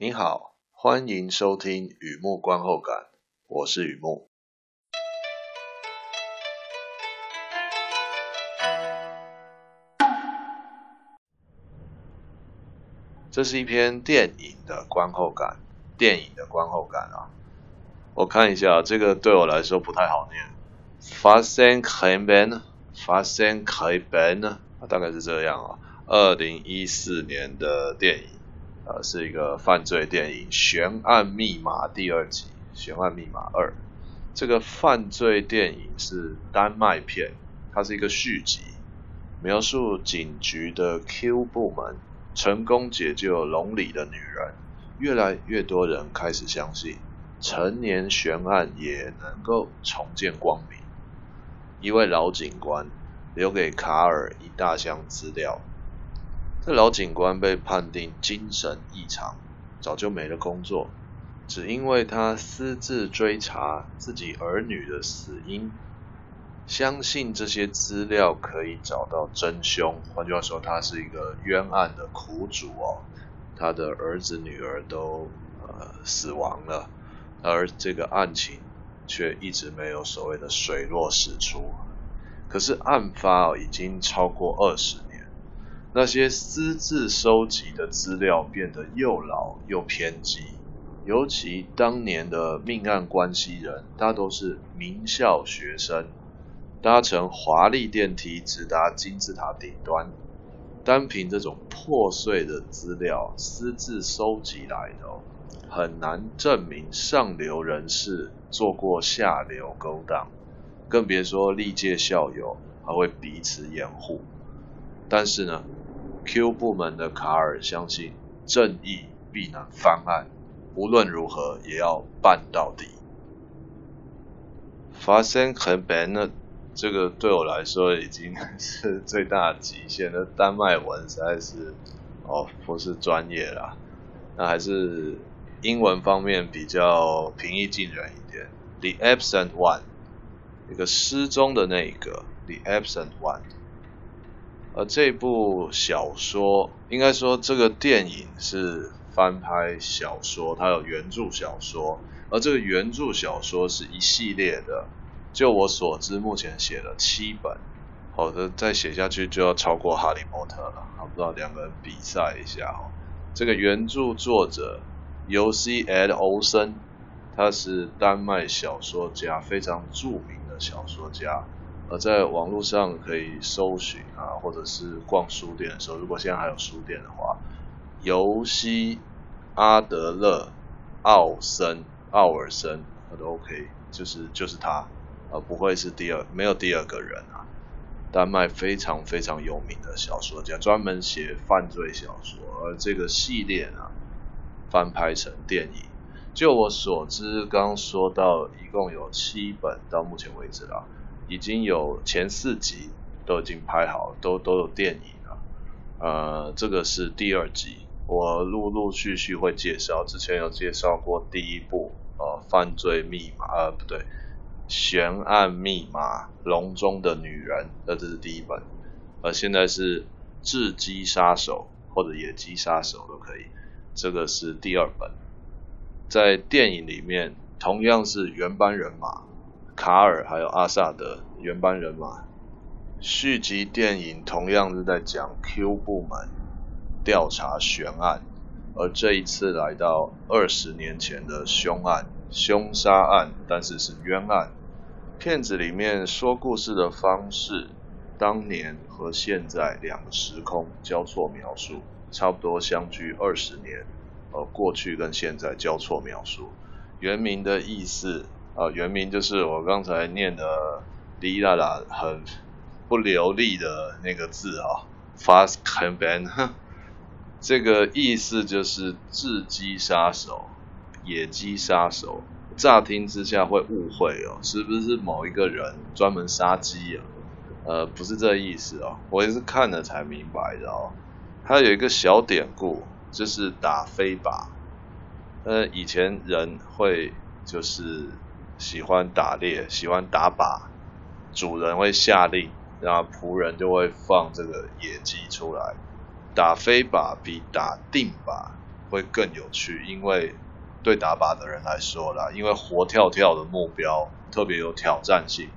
你好，欢迎收听雨木观后感，我是雨木。这是一篇电影的观后感，电影的观后感啊。我看一下，这个对我来说不太好念。发生开本，发生开本呢？大概是这样啊。二零一四年的电影，呃，是一个犯罪电影《悬案密码》第二集，《悬案密码二》。这个犯罪电影是丹麦片，它是一个续集，描述警局的 Q 部门成功解救笼里的女人，越来越多人开始相信，成年悬案也能够重见光明。一位老警官留给卡尔一大箱资料。这老警官被判定精神异常，早就没了工作，只因为他私自追查自己儿女的死因，相信这些资料可以找到真凶。换句话说，他是一个冤案的苦主哦，他的儿子女儿都呃死亡了，而这个案情却一直没有所谓的水落石出。可是案发哦已经超过二十。那些私自收集的资料变得又老又偏激，尤其当年的命案关系人，大多是名校学生，搭乘华丽电梯直达金字塔顶端，单凭这种破碎的资料私自收集来的，很难证明上流人士做过下流勾当，更别说历届校友还会彼此掩护。但是呢，Q 部门的卡尔相信正义必能翻案，无论如何也要办到底。发生很笨的，这个对我来说已经是最大的极限了。丹麦文实在是哦不是专业啦，那还是英文方面比较平易近人一点。The Absent One，一个失踪的那一个，The Absent One。而这部小说，应该说这个电影是翻拍小说，它有原著小说，而这个原著小说是一系列的。就我所知，目前写了七本，好的，再写下去就要超过《哈利波特》了。好，不知道两个人比赛一下哦。这个原著作者尤西·艾德·欧森，他是丹麦小说家，非常著名的小说家。而在网络上可以搜寻啊，或者是逛书店的时候，如果现在还有书店的话，尤西阿德勒奥森奥尔森，那都 OK，就是就是他，啊不会是第二，没有第二个人啊。丹麦非常非常有名的小说家，专门写犯罪小说，而这个系列呢，翻拍成电影。就我所知，刚说到一共有七本，到目前为止啦。已经有前四集都已经拍好，都都有电影了。呃，这个是第二集，我陆陆续续会介绍。之前有介绍过第一部，呃，犯罪密码，呃，不对，悬案密码，笼中的女人，呃，这是第一本。呃，现在是雉鸡杀手或者野鸡杀手都可以，这个是第二本。在电影里面，同样是原班人马。卡尔还有阿萨德原班人马，续集电影同样是在讲 Q 部门调查悬案，而这一次来到二十年前的凶案、凶杀案，但是是冤案。片子里面说故事的方式，当年和现在两个时空交错描述，差不多相距二十年，呃，过去跟现在交错描述。原名的意思。啊，原名就是我刚才念的“哩啦啦”很不流利的那个字啊，“fast campaign”，这个意思就是雉鸡杀手、野鸡杀手。乍听之下会误会哦，是不是某一个人专门杀鸡啊？呃，不是这意思哦，我也是看了才明白的哦。它有一个小典故，就是打飞靶。呃，以前人会就是。喜欢打猎，喜欢打靶，主人会下令，然后仆人就会放这个野鸡出来。打飞靶比打定靶会更有趣，因为对打靶的人来说啦，因为活跳跳的目标特别有挑战性，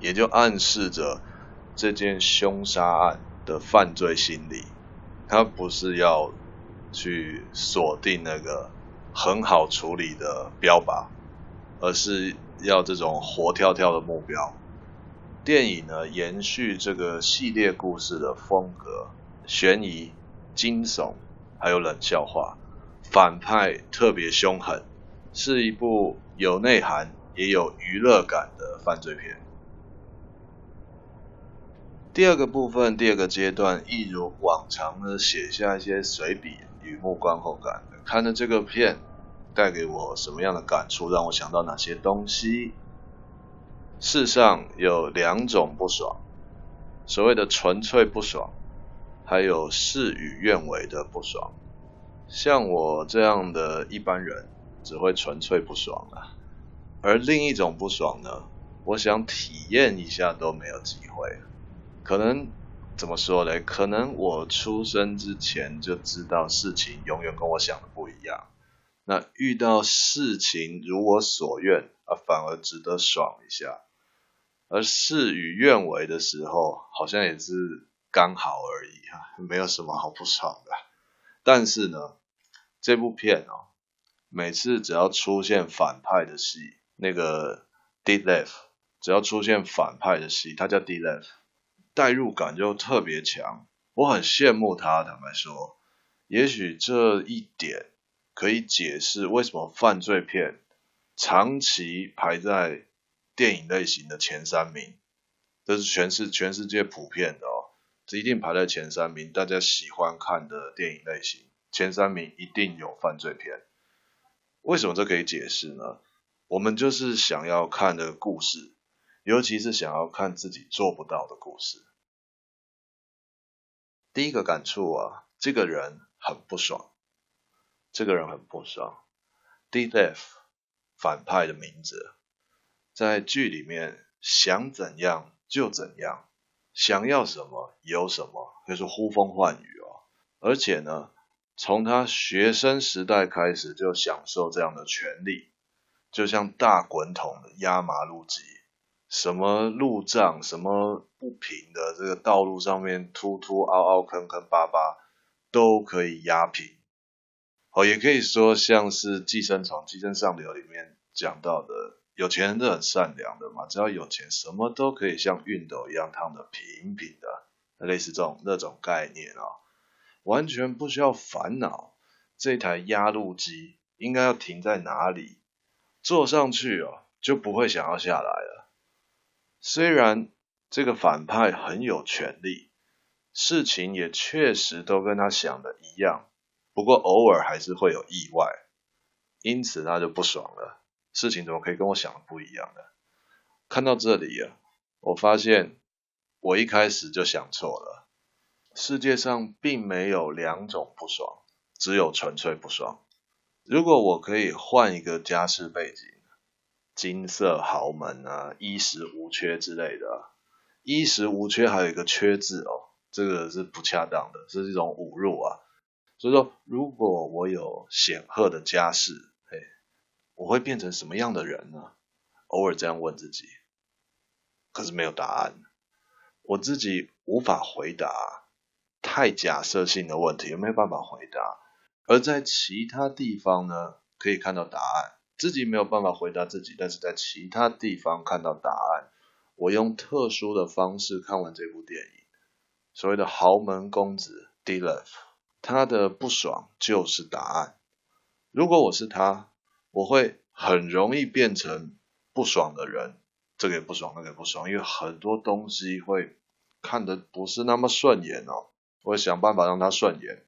也就暗示着这件凶杀案的犯罪心理，他不是要去锁定那个很好处理的标靶，而是要这种活跳跳的目标。电影呢，延续这个系列故事的风格，悬疑、惊悚，还有冷笑话，反派特别凶狠，是一部有内涵也有娱乐感的犯罪片。第二个部分，第二个阶段，一如往常的写下一些随笔与幕观后感。看了这个片，带给我什么样的感触？让我想到哪些东西？世上有两种不爽，所谓的纯粹不爽，还有事与愿违的不爽。像我这样的一般人，只会纯粹不爽啊。而另一种不爽呢，我想体验一下都没有机会。可能怎么说呢？可能我出生之前就知道事情永远跟我想的不一样。那遇到事情如我所愿啊，反而值得爽一下。而事与愿违的时候，好像也是刚好而已哈，没有什么好不爽的。但是呢，这部片哦，每次只要出现反派的戏，那个 Detlef，只要出现反派的戏，他叫 Detlef，代入感就特别强。我很羡慕他，坦白说，也许这一点可以解释为什么犯罪片长期排在。电影类型的前三名，这是全世全世界普遍的哦，这一定排在前三名。大家喜欢看的电影类型前三名一定有犯罪片。为什么这可以解释呢？我们就是想要看的故事，尤其是想要看自己做不到的故事。第一个感触啊，这个人很不爽，这个人很不爽。，D. F. 反派的名字。在剧里面想怎样就怎样，想要什么有什么，就是呼风唤雨哦。而且呢，从他学生时代开始就享受这样的权利，就像大滚筒的压马路机，什么路障、什么不平的这个道路上面凸凸凹凹、坑坑巴巴，都可以压平。哦，也可以说像是《寄生虫》《寄生上流》里面讲到的。有钱人都很善良的嘛，只要有钱，什么都可以像熨斗一样烫得平平的，类似这种那种概念啊、完全不需要烦恼这台压路机应该要停在哪里，坐上去哦就不会想要下来了。虽然这个反派很有权力，事情也确实都跟他想的一样，不过偶尔还是会有意外，因此他就不爽了。事情怎么可以跟我想的不一样呢？看到这里啊，我发现我一开始就想错了。世界上并没有两种不爽，只有纯粹不爽。如果我可以换一个家世背景，金色豪门啊，衣食无缺之类的，衣食无缺还有一个缺字哦，这个是不恰当的，是一种侮辱啊。所以说，如果我有显赫的家世，嘿我会变成什么样的人呢？偶尔这样问自己，可是没有答案，我自己无法回答，太假设性的问题，也没有办法回答。而在其他地方呢，可以看到答案，自己没有办法回答自己，但是在其他地方看到答案。我用特殊的方式看完这部电影，所谓的豪门公子 Detlef，他的不爽就是答案。如果我是他。我会很容易变成不爽的人，这个也不爽，那个也不爽，因为很多东西会看得不是那么顺眼哦。我会想办法让他顺眼，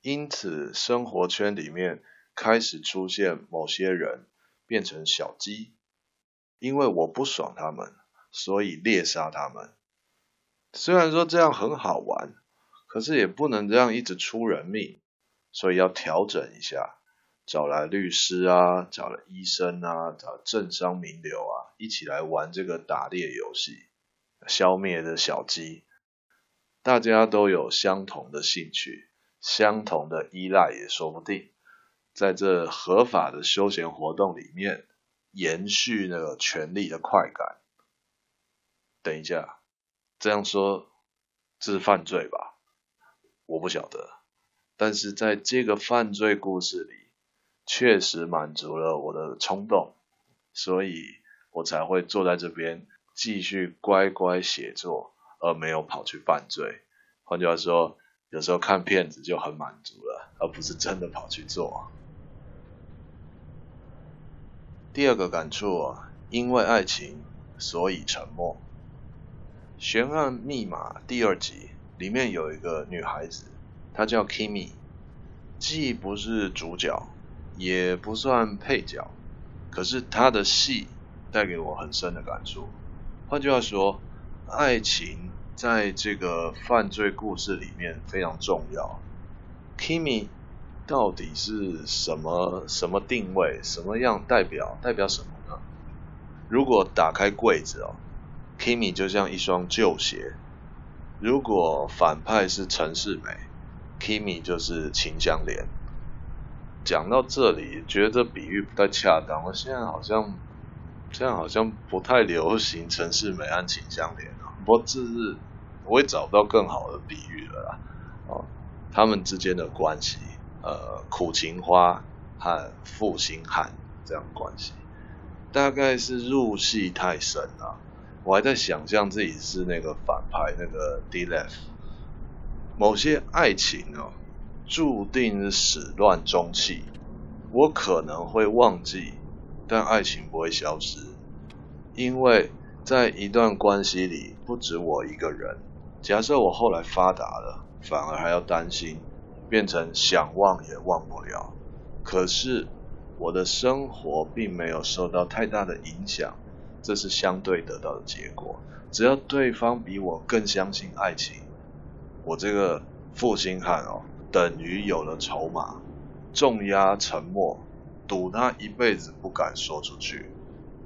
因此生活圈里面开始出现某些人变成小鸡，因为我不爽他们，所以猎杀他们。虽然说这样很好玩，可是也不能这样一直出人命，所以要调整一下。找来律师啊，找了医生啊，找政商名流啊，一起来玩这个打猎游戏，消灭的小鸡。大家都有相同的兴趣，相同的依赖也说不定。在这合法的休闲活动里面，延续那个权力的快感。等一下，这样说这是犯罪吧？我不晓得。但是在这个犯罪故事里，确实满足了我的冲动，所以我才会坐在这边继续乖乖写作，而没有跑去犯罪。换句话说，有时候看片子就很满足了，而不是真的跑去做。第二个感触啊，因为爱情，所以沉默。悬案密码第二集里面有一个女孩子，她叫 Kimi，既不是主角，也不算配角，可是她的戏带给我很深的感触。换句话说，爱情在这个犯罪故事里面非常重要。Kimi。到底是什么什么定位？什么样代表代表什么呢？如果打开柜子哦，Kimi 就像一双旧鞋；如果反派是陈世美，Kimi 就是秦香莲。讲到这里，觉得比喻不太恰当。我现在好像这样好像不太流行陈世美和秦香莲啊。不过这是我也找不到更好的比喻了啦。哦，他们之间的关系。呃，苦情花和负心汉这样关系，大概是入戏太深了。我还在想象自己是那个反派，那个 D-Lef。某些爱情哦，注定是始乱终弃。我可能会忘记，但爱情不会消失，因为在一段关系里，不止我一个人。假设我后来发达了，反而还要担心。变成想忘也忘不了，可是我的生活并没有受到太大的影响，这是相对得到的结果。只要对方比我更相信爱情，我这个负心汉哦，等于有了筹码，重压沉默，赌他一辈子不敢说出去，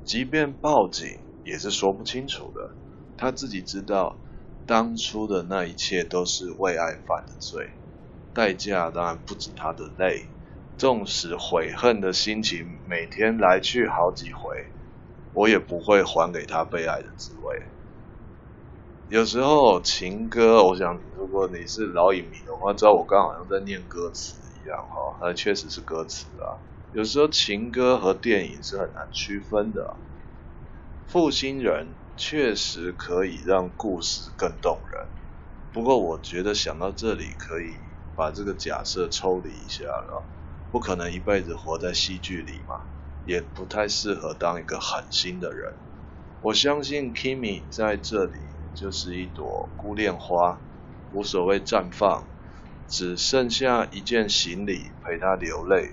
即便报警也是说不清楚的。他自己知道，当初的那一切都是为爱犯的罪。代价当然不止他的泪，纵使悔恨的心情每天来去好几回，我也不会还给他被爱的滋味。有时候情歌，我想如果你是老影迷的话，知道我刚好像在念歌词一样哈，那确实是歌词啊。有时候情歌和电影是很难区分的。负心人确实可以让故事更动人，不过我觉得想到这里可以。把这个假设抽离一下了，不可能一辈子活在戏剧里嘛，也不太适合当一个狠心的人。我相信 Kimi 在这里就是一朵孤恋花，无所谓绽放，只剩下一件行李陪他流泪。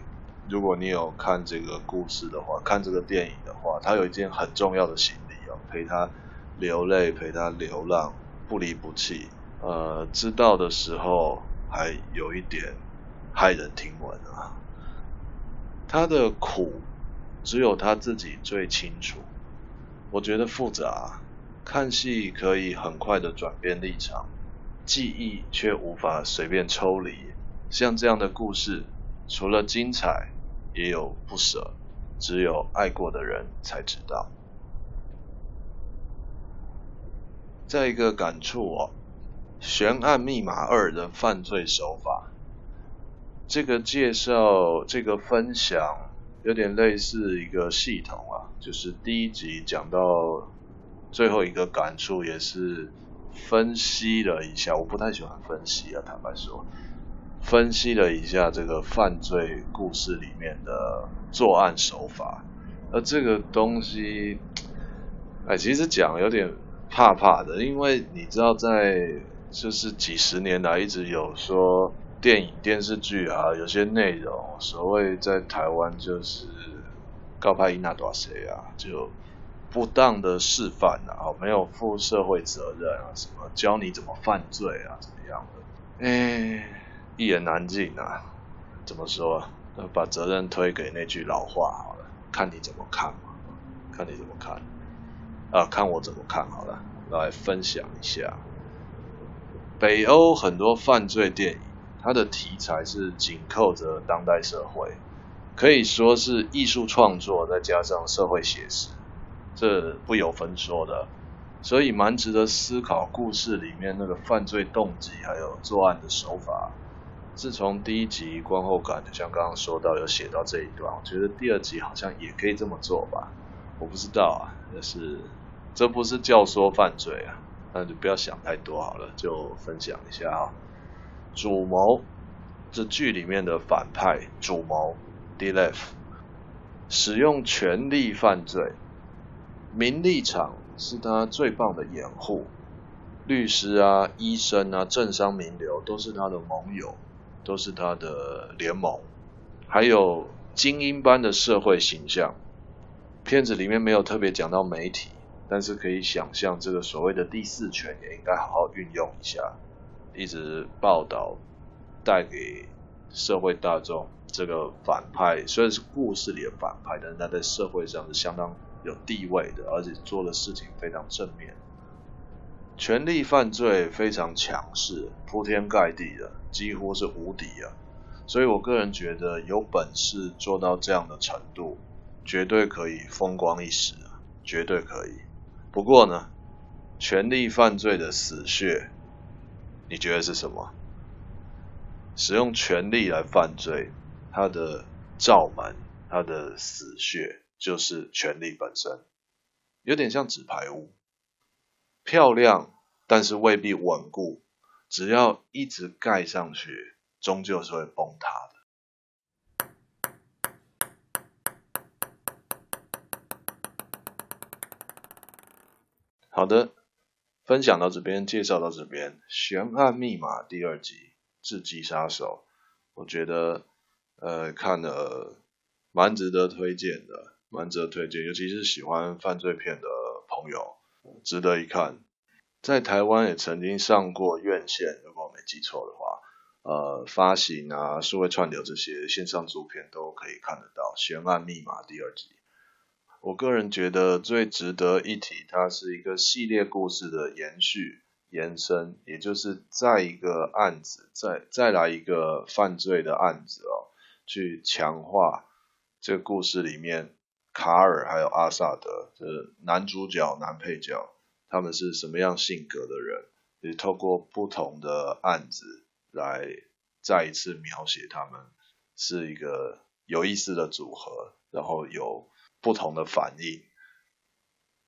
如果你有看这个故事的话，看这个电影的话，他有一件很重要的行李哦，陪他流泪，陪他流浪，不离不弃。呃，知道的时候。还有一点骇人听闻啊，他的苦只有他自己最清楚。我觉得复杂，看戏可以很快的转变立场，记忆却无法随便抽离。像这样的故事，除了精彩，也有不舍，只有爱过的人才知道。再一个感触哦。《悬案密码二》的犯罪手法，这个介绍，这个分享有点类似一个系统啊，就是第一集讲到最后一个感触，也是分析了一下。我不太喜欢分析啊，坦白说，分析了一下这个犯罪故事里面的作案手法，而这个东西，哎，其实讲有点怕怕的，因为你知道在。就是几十年来一直有说电影电视剧啊，有些内容所谓在台湾就是告派伊那多谁啊，就不当的示范啊，没有负社会责任啊，什么教你怎么犯罪啊，怎么样的？哎，一言难尽啊。怎么说？把责任推给那句老话好了，看你怎么看嘛，看你怎么看啊，看我怎么看好了，来分享一下。北欧很多犯罪电影它的题材是紧扣着当代社会，可以说是艺术创作再加上社会写实，这不由分说的。所以蛮值得思考，故事里面那个犯罪动机还有作案的手法。自从第一集观后感，就像刚刚说到有写到这一段，我觉得第二集好像也可以这么做吧。我不知道啊，但是这不是教唆犯罪啊，那就不要想太多好了，就分享一下啊。主谋，这剧里面的反派主谋 Detlef 使用权力犯罪，名利场。是他最棒的掩护，律师啊、医生啊、政商名流都是他的盟友，都是他的联盟，还有精英般的社会形象。片子里面没有特别讲到媒体，但是可以想象这个所谓的第四权也应该好好运用一下，一直报道，带给社会大众这个反派，虽然是故事里的反派，但是他在社会上是相当。有地位的，而且做的事情非常正面。权力犯罪非常强势，铺天盖地的，几乎是无敌啊！所以我个人觉得，有本事做到这样的程度，绝对可以风光一时啊，绝对可以。不过呢，权力犯罪的死穴，你觉得是什么？使用权力来犯罪，他的罩门，他的死穴。就是权力本身，有点像纸牌屋，漂亮，但是未必稳固。只要一直盖上去，终究是会崩塌的。好的，分享到这边，介绍到这边，《悬案密码》第二集《智击杀手》，我觉得呃看了蛮值得推荐的。蛮值得推荐，尤其是喜欢犯罪片的朋友，值得一看。在台湾也曾经上过院线，如果我没记错的话，呃，发行啊、数位串流这些线上租片都可以看得到。《悬案密码》第二集，我个人觉得最值得一提，它是一个系列故事的延续、延伸，也就是再一个案子，再再来一个犯罪的案子哦，去强化这个故事里面。卡尔还有阿萨德，就是男主角、男配角，他们是什么样性格的人？也透过不同的案子来再一次描写他们，是一个有意思的组合，然后有不同的反应。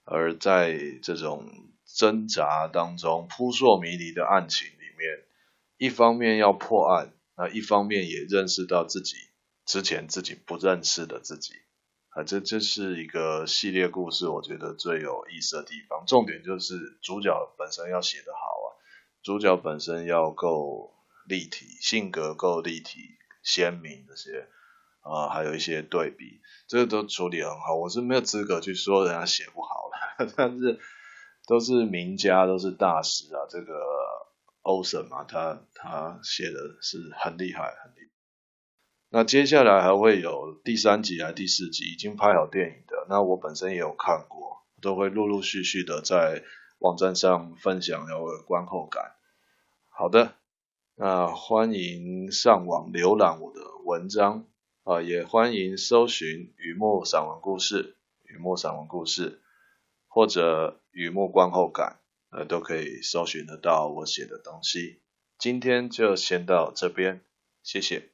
而在这种挣扎当中、扑朔迷离的案情里面，一方面要破案，那一方面也认识到自己之前自己不认识的自己。啊，这这是一个系列故事，我觉得最有意思的地方。重点就是主角本身要写得好啊，主角本身要够立体，性格够立体、鲜明这些啊，还有一些对比，这个都处理很好。我是没有资格去说人家写不好的，但是都是名家，都是大师啊。这个欧森嘛，他他写的是很厉害，很厉害。那接下来还会有第三集还第四集？已经拍好电影的，那我本身也有看过，都会陆陆续续的在网站上分享有观后感。好的，那欢迎上网浏览我的文章啊，也欢迎搜寻雨墨散文故事、雨墨散文故事或者雨墨观后感，呃，都可以搜寻得到我写的东西。今天就先到这边，谢谢。